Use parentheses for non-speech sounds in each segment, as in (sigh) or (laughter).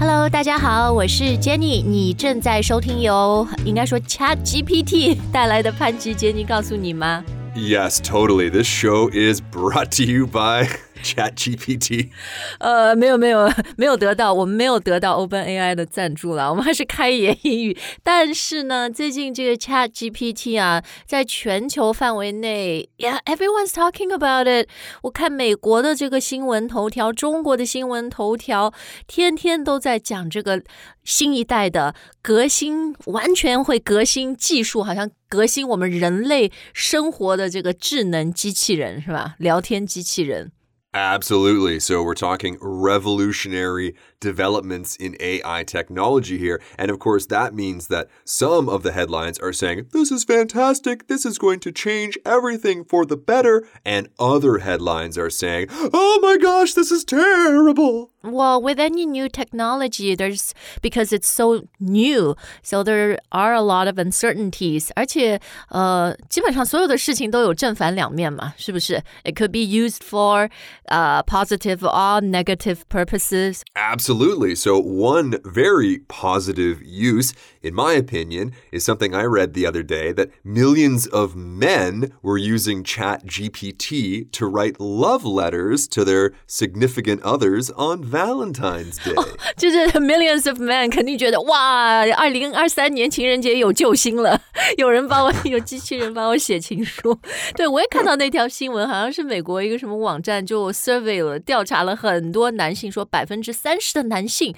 Hello，大家好，我是 Jenny，你正在收听由应该说 Chat GPT 带来的潘吉杰尼告诉你吗？Yes, totally. This show is brought to you by (laughs) ChatGPT. (laughs) 呃，没有没有 (laughs) 没有得到，我们没有得到 OpenAI 的赞助了，我们还是开言英语。但是呢，最近这个 ChatGPT 啊，在全球范围内，Yeah，everyone's talking about it。我看美国的这个新闻头条，中国的新闻头条，天天都在讲这个新一代的革新，完全会革新技术，好像革新我们人类生活的这个智能机器人是吧？聊天机器人。Absolutely. So we're talking revolutionary developments in AI technology here. And of course, that means that some of the headlines are saying, this is fantastic. This is going to change everything for the better. And other headlines are saying, oh my gosh, this is terrible. Well, with any new technology, there's because it's so new, so there are a lot of uncertainties. 而且，呃，基本上所有的事情都有正反两面嘛，是不是？It could be used for uh, positive or negative purposes. Absolutely. So, one very positive use, in my opinion, is something I read the other day that millions of men were using Chat GPT to write love letters to their significant others on Valentine's Day. (laughs) 就是 millions of men 肯定觉得哇，二零二三年情人节有救星了，有人帮我，有机器人帮我写情书。对我也看到那条新闻，好像是美国一个什么网站就 survey (laughs) (laughs) 了，调查了很多男性，说百分之三十的男性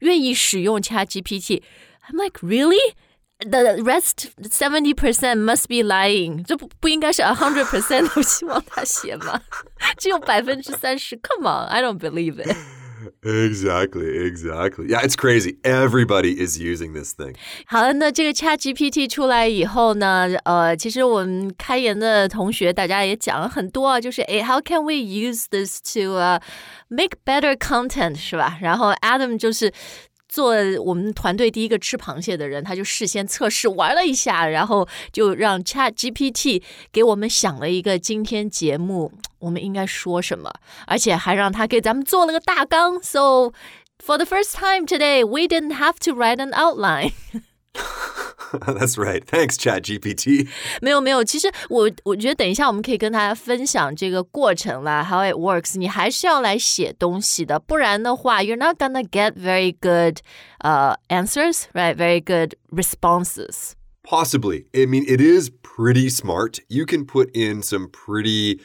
愿意使用 Chat GPT。 I'm like, really? The rest seventy percent must be lying，这不不应该是 a hundred percent (laughs) (laughs) Come on, I don't believe it. exactly. exactly. Yeah, it's crazy. Everybody is using this thing. 好了，那这个 Chat GPT 出来以后呢，呃，其实我们开言的同学大家也讲了很多啊，就是诶 h o w can we use this to、uh, make better content？是吧？然后 Adam 就是做我们团队第一个吃螃蟹的人，他就事先测试玩了一下，然后就让 Chat GPT 给我们想了一个今天节目我们应该说什么，而且还让他给咱们做了个大纲。So for the first time today, we didn't have to write an outline. (laughs) (laughs) That's right. Thanks, Chat GPT. (laughs) 没有没有，其实我我觉得等一下我们可以跟大家分享这个过程啦，how it works。你还是要来写东西的，不然的话，you're not gonna get very good uh answers, right? Very good responses. Possibly. I mean, it is pretty smart. You can put in some pretty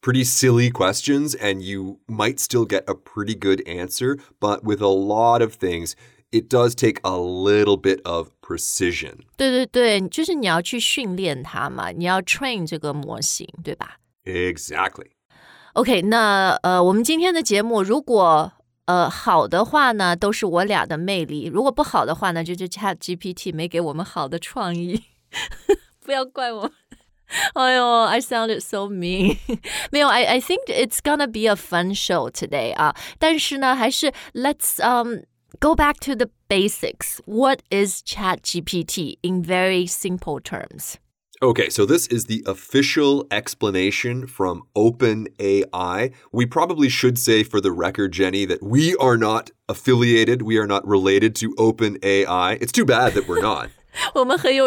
pretty silly questions and you might still get a pretty good answer, but with a lot of things, it does take a little bit of precision. 对对对，就是你要去训练它嘛，你要 train 这个模型，对吧 Exactly. OK，那呃，我们今天的节目如果呃好的话呢，都是我俩的魅力；如果不好的话呢，就是 Chat GPT 没给我们好的创意，不要怪我。Oh, I (laughs) sounded so mean. (laughs) 没有，I I think it's gonna be a fun show today 啊。但是呢，还是 Let's um go back to the basics. What is ChatGPT in very simple terms? Okay, so this is the official explanation from OpenAI. We probably should say for the record, Jenny, that we are not affiliated, we are not related to OpenAI. It's too bad that we're not. (laughs) 我们很有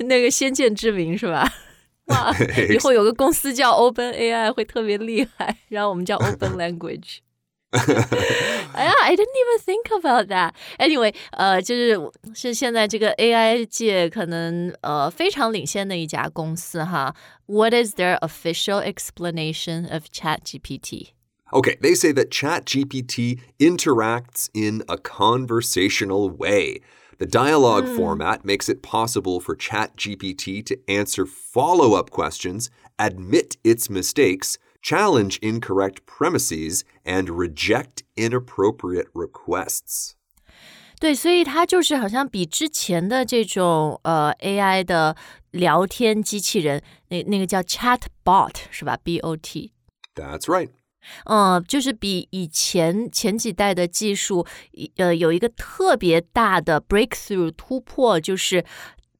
那个先见之明，是吧？哇，以后有个公司叫 Open (laughs) (laughs) AI 会特别厉害，然后我们叫 Open Language。 哎(laughs) 呀，I didn't even think about that. Anyway，呃，就是是现在这个 AI 界可能呃非常领先的一家公司哈。What is their official explanation of ChatGPT? Okay, they say that ChatGPT interacts in a conversational way. The dialogue mm. format makes it possible for ChatGPT to answer follow up questions, admit its mistakes, challenge incorrect premises, and reject inappropriate requests. 对，所以它就是好像比之前的这种呃 AI 的聊天机器人，那那个叫 Chatbot 是吧？B O T。That's right. 嗯，就是比以前前几代的技术，呃，有一个特别大的 breakthrough 突破，就是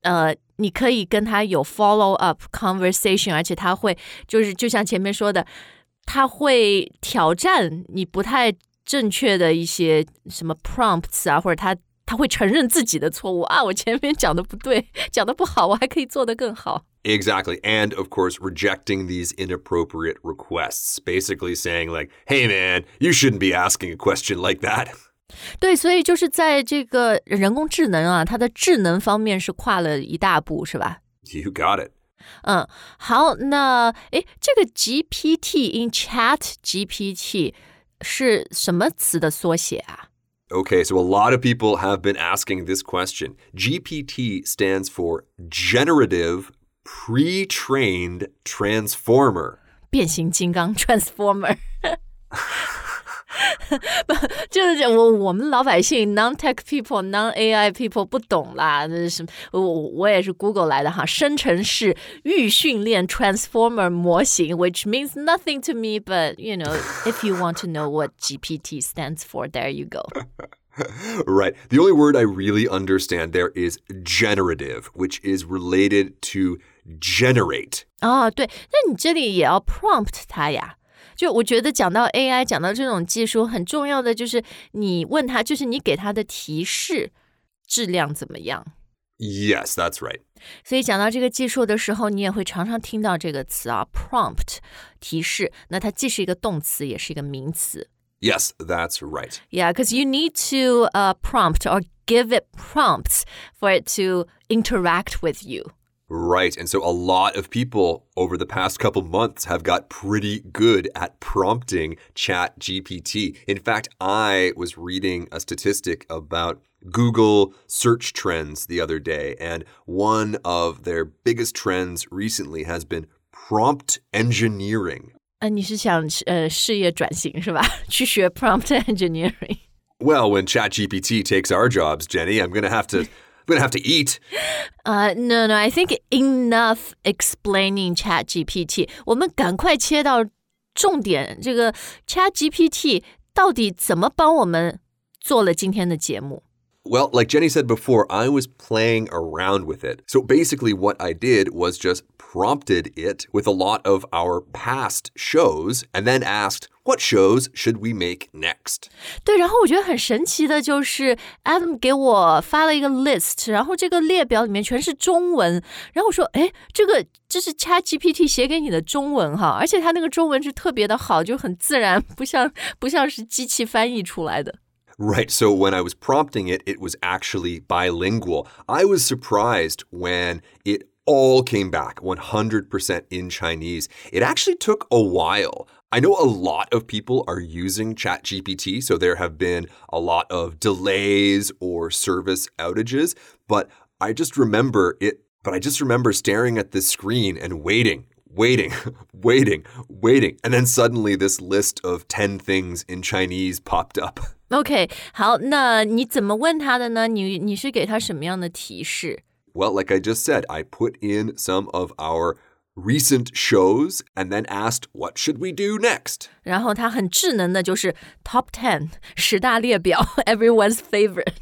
呃， 你可以跟他有 follow up conversation，而且他会就是就像前面说的，他会挑战你不太 正确的一些什么 prompts 啊，或者他他会承认自己的错误啊，我前面讲的不对，讲的不好，我还可以做得更好。 Exactly. (laughs) And of course, rejecting these inappropriate requests, basically saying, like, hey man, you shouldn't be asking a question like that. (laughs) 对，所以就是在这个人工智能啊，它的智能方面是跨了一大步，是吧？ You got it. 嗯，好，那诶，这个 GPT in Chat GPT 是什么词的缩写啊？ Okay, so a lot of people have been asking this question. GPT stands for Generative Pre Trained Transformer. 变形金刚 (laughs) Transformer。 (laughs) (laughs) 不，就是我我们老百姓 non tech people non AI people 不懂啦，这是什么？我我也是 Google 来的哈，生成式预训练 Transformer 模型，which means nothing to me, but you know, if you want to know what GPT stands for, there you go. (laughs) Right. The only word I really understand there is generative, which is related to generate. 哦，对，那你这里也要 prompt 它呀。 就我觉得讲到 AI，讲到这种技术，很重要的就是你问他，就是你给他的提示质量怎么样。Yes, that's right. 所以讲到这个技术的时候，你也会常常听到这个词啊，prompt 提示。那它既是一个动词，也是一个名词。Yes, that's right. Yeah, because you need to uh, prompt or give it prompts for it to interact with you. Right. And so a lot of people over the past couple months have got pretty good at prompting Chat GPT. In fact, I was reading a statistic about Google search trends the other day, and one of their biggest trends recently has been prompt engineering. 呃，你是想呃事业转型是吧？去学 prompt (laughs) (laughs) engineering。 Well, when ChatGPT takes our jobs, Jenny, I'm gonna have to I'm (laughs) gonna have to eat. Uh, no, no. I think enough explaining Chat GPT. 我们赶快切到重点。这个 Chat GPT 到底怎么帮我们做了今天的节目？ Well, like Jenny said before, I was playing around with it. So basically, what I did was just prompted it with a lot of our past shows and then asked, what shows should we make next? 对，然后我觉得很神奇的就是，Adam 给我发了一个 list，然后这个列表里面全是中文，然后我说，哎，这个这是 Chat GPT 写给你的中文哈，而且它那个中文是特别的好，就很自然，不像不像是机器翻译出来的。 Right. So when I was prompting it, it was actually bilingual. I was surprised when it all came back 100% in Chinese. It actually took a while. I know a lot of people are using ChatGPT, so there have been a lot of delays or service outages, but I just remember it, but I just remember staring at this screen and waiting, waiting, (laughs) waiting, waiting. And then suddenly this list of 10 things in Chinese popped up. OK，好，那你怎么问他的呢？你你是给他什么样的提示？ Well, like I just said, I put in some of our recent shows and then asked, what should we do next? 然后他很智能的，就是 Top Ten 十大列表，(laughs) Everyone's favorite。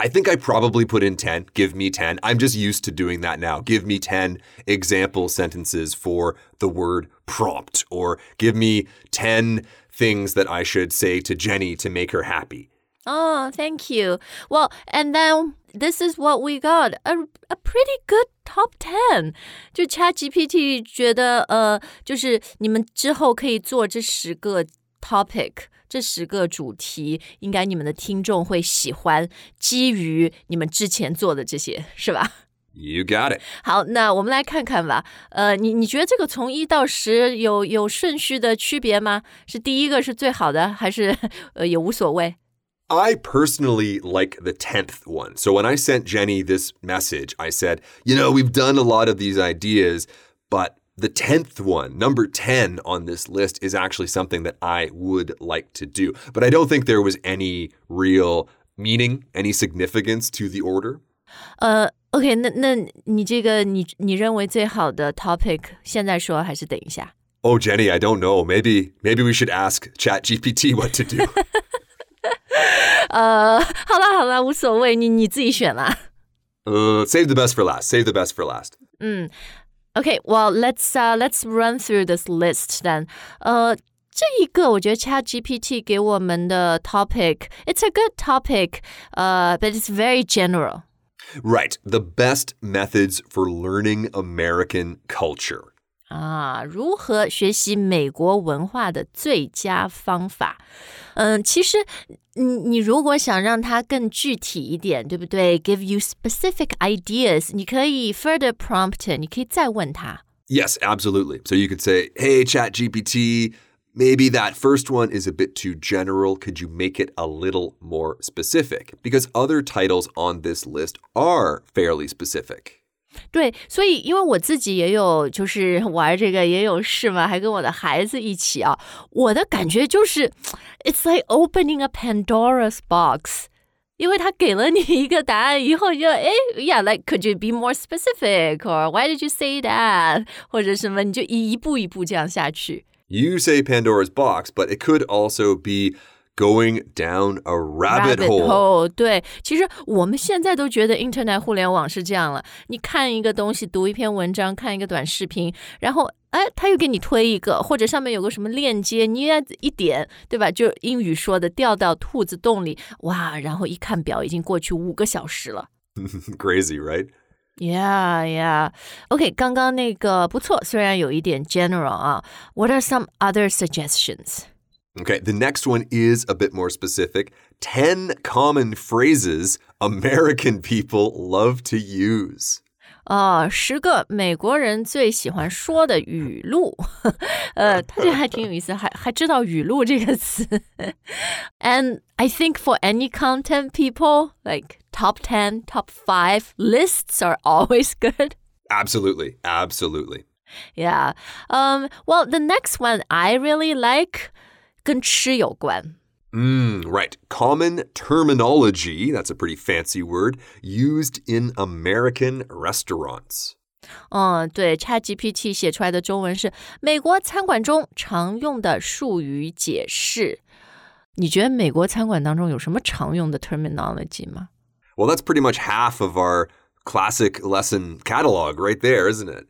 I think I probably put in 10. Give me 10. I'm just used to doing that now. Give me 10 example sentences for the word prompt, or give me 10 things that I should say to Jenny to make her happy. Oh, thank you. Well, and then this is what we got a a pretty good top ten. 就 Chat GPT 觉得呃，就是你们之后可以做这十个 topic， 这十个主题，应该你们的听众会喜欢，基于你们之前做的这些，是吧？You got it. 好，那我们来看看吧。呃，你你觉得这个从一到十有有顺序的区别吗？是第一个是最好的，还是呃也无所谓？I personally like the 10th one. So when I sent Jenny this message, I said, you know, we've done a lot of these ideas, but the 10th one, number 10 on this list, is actually something that I would like to do. But I don't think there was any real meaning, any significance to the order. 呃，OK，那那你这个你你认为最好的 topic 现在说还是等一下？ Oh, Jenny, I don't know. Maybe maybe we should ask ChatGPT (laughs) what to do. (laughs) 呃，好啦好啦，无所谓，你你自己选啦。 uh, save the best for last. Save the best for last. Okay, well let's uh let's run through this list then. 呃， 这一个我觉得 Chat GPT 给我们的 topic，it's a good topic，呃、uh,，but it's very general。 Right. The best methods for learning American culture. 啊，如何学习美国文化的最佳方法？嗯，其实你你如果想让它更具体一点，对不对？Give you specific ideas，你可以 further prompt，你可以再问他。 Yes, absolutely. So you could say, hey, ChatGPT, maybe that first one is a bit too general. Could you make it a little more specific? Because other titles on this list are fairly specific. 对，所以因为我自己也有就是玩这个也有试嘛，还跟我的孩子一起啊，我的感觉就是，it's like opening a Pandora's box。因为他给了你一个答案以后，你就哎，Yeah，like could you be more specific or why did you say that 或者什么，你就一步一步这样下去。 You say Pandora's box, but it could also be going down a rabbit, hole. 对，其实我们现在都觉得 Internet 互联网是这样了。你看一个东西，读一篇文章，看一个短视频，然后哎，他又给你推一个，或者上面有个什么链接，你也一点，对吧？就英语说的掉到兔子洞里，哇！然后一看表，已经过去五个小时了。 Crazy, right? Yeah, yeah. OK，刚刚那个不错，虽然有一点 general 啊。What are some other suggestions? Okay, the next one is a bit more specific 10 common phrases American people (laughs) love to use. 啊、十个美国人最喜欢说的语录，呃，他这还挺有意思，还还知道语录这个词。And (laughs) (laughs) I think for any content people, like top ten, top five lists are always good. Absolutely, absolutely. Yeah. Um. Well, the next one I really like 跟吃有关。 Mm, right. Common terminology, that's a pretty fancy word, used in American restaurants. 嗯，对，ChatGPT 写出来的中文是美国餐馆中常用的术语解释。你觉得美国餐馆当中有什么常用的 terminology 吗？ Well, that's pretty much half of our classic lesson catalog right there, isn't it?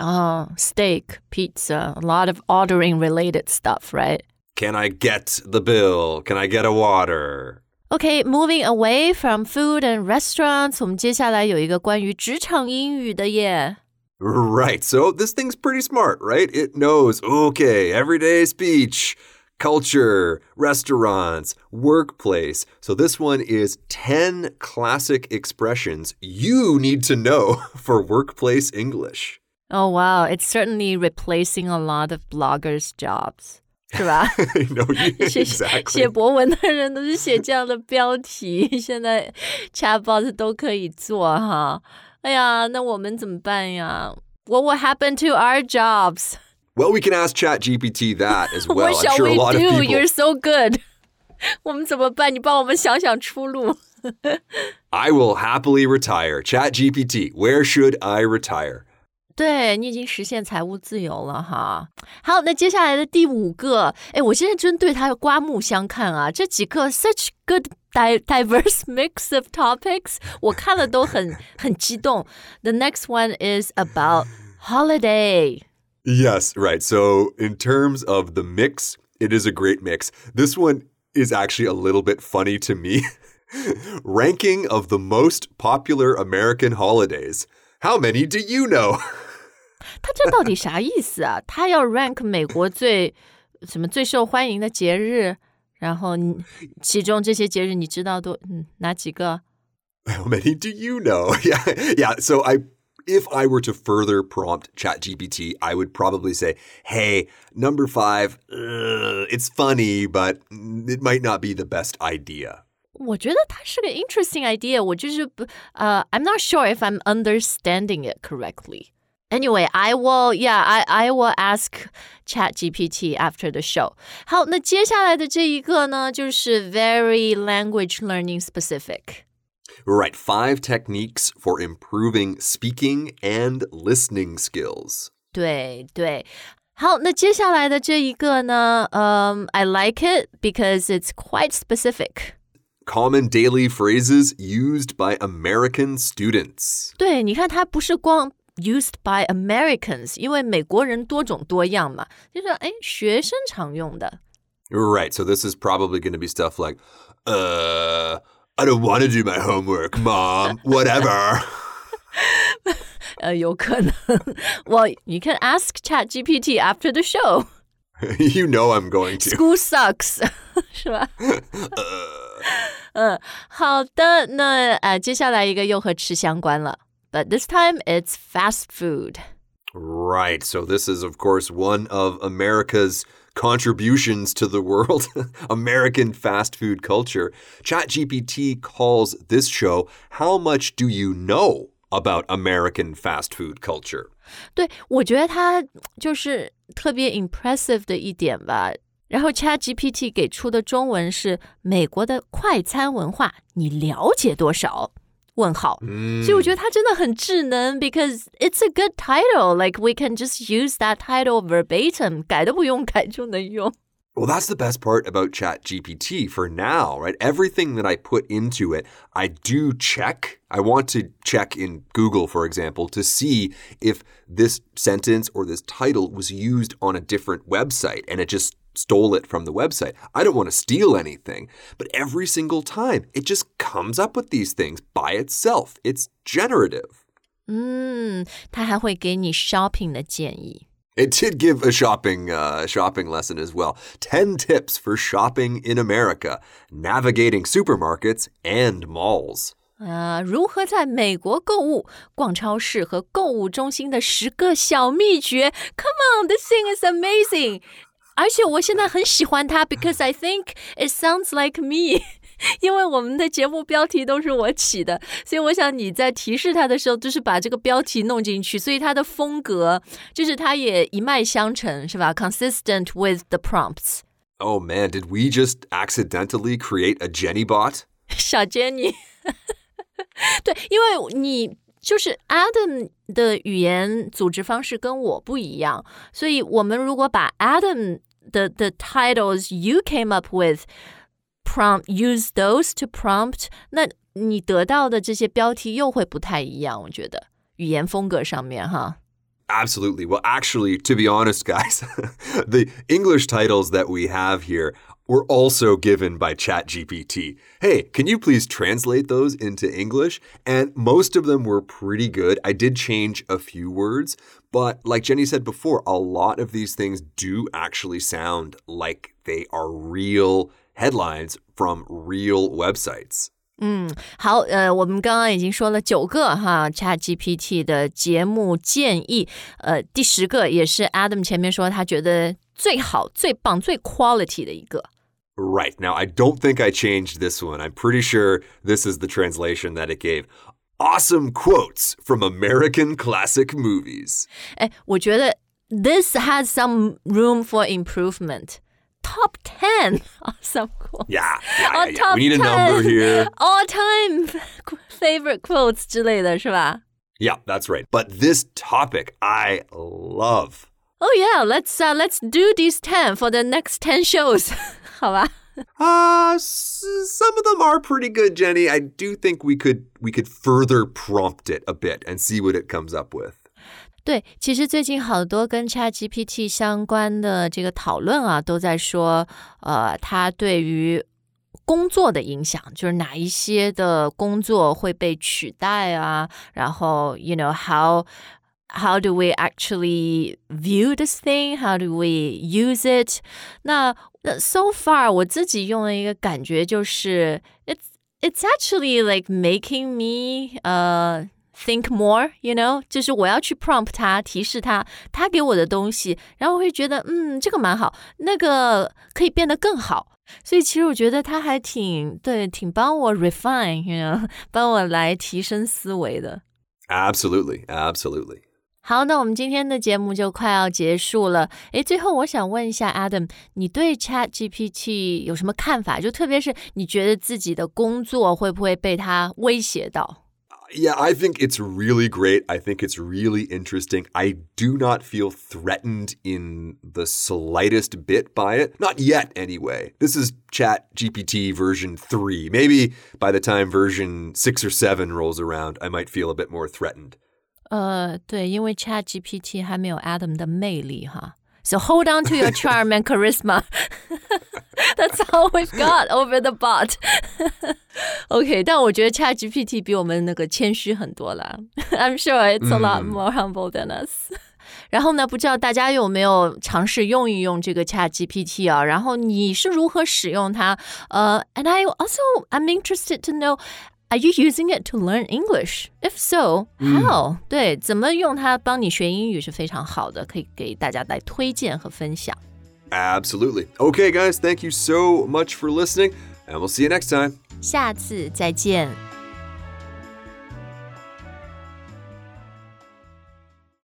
哦、s t e a k pizza, a lot of ordering related stuff, right? Can I get the bill? Can I get a water? Okay, moving away from food and restaurants，我们接下来有一个关于职场英语的耶。 Right. So this thing's pretty smart, right? It knows, okay, everyday speech, culture, restaurants, workplace. So this one is 10 classic expressions you need to know (laughs) for workplace English. Oh wow, it's certainly replacing a lot of bloggers' jobs， 是吧？ no, (laughs) you- (laughs) 写 exactly. 写博文的人都是写这样的标题，现在 chatbot 都可以做哈。哎呀，那我们怎么办呀？What will happen to our jobs? Well, we can ask ChatGPT that as (laughs) well. What I'm shall sure a we lot of do? people. You're so good. 我们怎么办？你帮我们想想出路。 I will happily retire. ChatGPT, where should I retire? 对你已经实现财务自由了哈。好，那接下来的第五个，哎，我现在真对它刮目相看啊！这几个 such good di diverse (laughs) mix of topics，我看了都很很激动。The next one is about holiday。 Yes, right. So, in terms of the mix, it is a great mix. This one is actually a little bit funny to me. (laughs) Ranking of the most popular American holidays. How many do you know? 它这到底啥意思啊？它要 (laughs) rank (laughs) 美国最什么最受欢迎的节日，然后你其中这些节日你知道多嗯哪几个？ How many do you know? (laughs) Yeah, yeah. So I, if I were to further prompt ChatGPT, I would probably say, "Hey, number five, uh, it's funny, but it might not be the best idea." 我觉得它是个 interesting idea，我就是不呃、i m not sure if I'm understanding it correctly. Anyway, I will, yeah, I I will ask Chat GPT after the show. 好，那接下来的这一个呢，就是 very language learning specific. Right, five techniques for improving speaking and listening skills. 对对。好，那接下来的这一个呢，嗯、i like it because it's quite specific. Common daily phrases used by American students. 对，你看它不是光 used by Americans，因为美国人多种多样嘛，就是哎学生常用的。 Right. So this is probably going to be stuff like, uh, I don't want to do my homework, mom. Whatever. (laughs) (laughs) 呃，有可能。well, you can ask ChatGPT after the show. (laughs) you know I'm going to. School sucks，是吧？ (laughs) 嗯，好的，那呃，接下来一个又和吃相关了，but this time it's fast food。 Right. So this is, of course, one of America's contributions to the world (laughs) American fast food culture. ChatGPT calls this show How Much Do You Know About American Fast Food Culture? 对，我觉得它就是特别 impressive 的一点吧。 然后 ChatGPT 给出的中文是美国的快餐文化，你了解多少？问号。所以我觉得它真的很智能，because it's a good title. Like we can just use that title verbatim，改都不用改就能用。 Well, that's the best part about ChatGPT for now, right? Everything that I put into it, I do check. I want to check in Google, for example, to see if this sentence or this title was used on a different website and it just stole it from the website. I don't want to steal anything, but every single time it just comes up with these things by itself. It's generative. 嗯，它还会给你 shopping 的建议。 It did give a shopping uh, shopping lesson as well. 10 tips for shopping in America, navigating supermarkets and malls. 啊、如何在美国购物、逛超市和购物中心的十个小秘诀？Come on, this thing is amazing！ 而且我现在很喜欢它，because I think it sounds like me 。因为我们的节目标题都是我起的，所以我想你在提示它的时候，就是把这个标题弄进去，所以它的风格就是它也一脉相承，是吧？Consistent (laughs) with the prompts。 Oh man, did we just accidentally create a Jenny bot? (laughs) 小 Jenny，对，因为你就是 (laughs) Adam 的语言组织方式跟我不一样，所以我们如果把 Adam 的的 titles you came up with prompt use those to prompt，那你得到的这些标题又会不太一样，我觉得语言风格上面哈。 Absolutely. Well, actually, to be honest, guys, (laughs) the English titles that we have here were also given by ChatGPT. Hey, can you please translate those into English? And most of them were pretty good. I did change a few words, but like Jenny said before, a lot of these things do actually sound like they are real headlines from real websites. 嗯，好，呃，我们刚刚已经说了九个哈，ChatGPT 的节目建议，呃，第十个也是 Adam 前面说他觉得 最好、最棒、最 quality 的一个。 Right. Now, I don't think I changed this one. I'm pretty sure this is the translation that it gave. Awesome quotes from American classic movies. 哎，我觉得 this has some room for improvement. Top ten (laughs) awesome quotes. Yeah, yeah, yeah, On yeah. top We need a 10 number here. (laughs) All time (laughs) favorite quotes 之类的是吧？ Yeah, that's right. But this topic I love. Oh yeah, let's uh, let's do these ten for the next ten shows. 好吧。 Uh, s- (laughs) some of them are pretty good, Jenny. I do think we could we could further prompt it a bit and see what it comes up with. 对，其实最近好多跟 ChatGPT 相关的这个讨论啊，都在说，呃，它对于工作的影响，就是哪一些的工作会被取代啊，然后，you know how how do we actually view this thing? How do we use it? 那那 so far 我自己用的一个感觉就是，it's it's actually like making me 呃、think more, you know，就是我要去 prompt 它，提示它，它给我的东西，然后我会觉得，嗯，这个蛮好，那个可以变得更好。所以其实我觉得它还挺对，挺帮我 refine，you know，帮我来提升思维的。 Absolutely, absolutely. 好，那我们今天的节目就快要结束了。诶，最后我想问一下 Adam，你对 Chat GPT 有什么看法？就特别是你觉得自己的工作会不会被它威胁到？ Yeah, I think it's really great. I think it's really interesting. I do not feel threatened in the slightest bit by it. Not yet, anyway. This is Chat GPT version 3. Maybe by the time version 6 or 7 rolls around, I might feel a bit more threatened. 呃，对，因为 Chat GPT 还没有 Adam 的魅力哈。So hold on to your charm and charisma. (laughs) That's all we've got over the bot. (laughs) OK，但我觉得 Chat GPT 比我们那个谦虚很多啦。I'm sure it's a lot more humble than us. (laughs) 然后呢，不知道大家有没有尝试用一用这个 Chat GPT 啊？然后你是如何使用它？呃、uh,，and I also I'm interested to know are you using it to learn English? If so, how?、嗯、对，怎么用它帮你学英语是非常好的，可以给大家来推荐和分享。Absolutely. Okay, guys, thank you so much for listening, and we'll see you next time. 下次再见。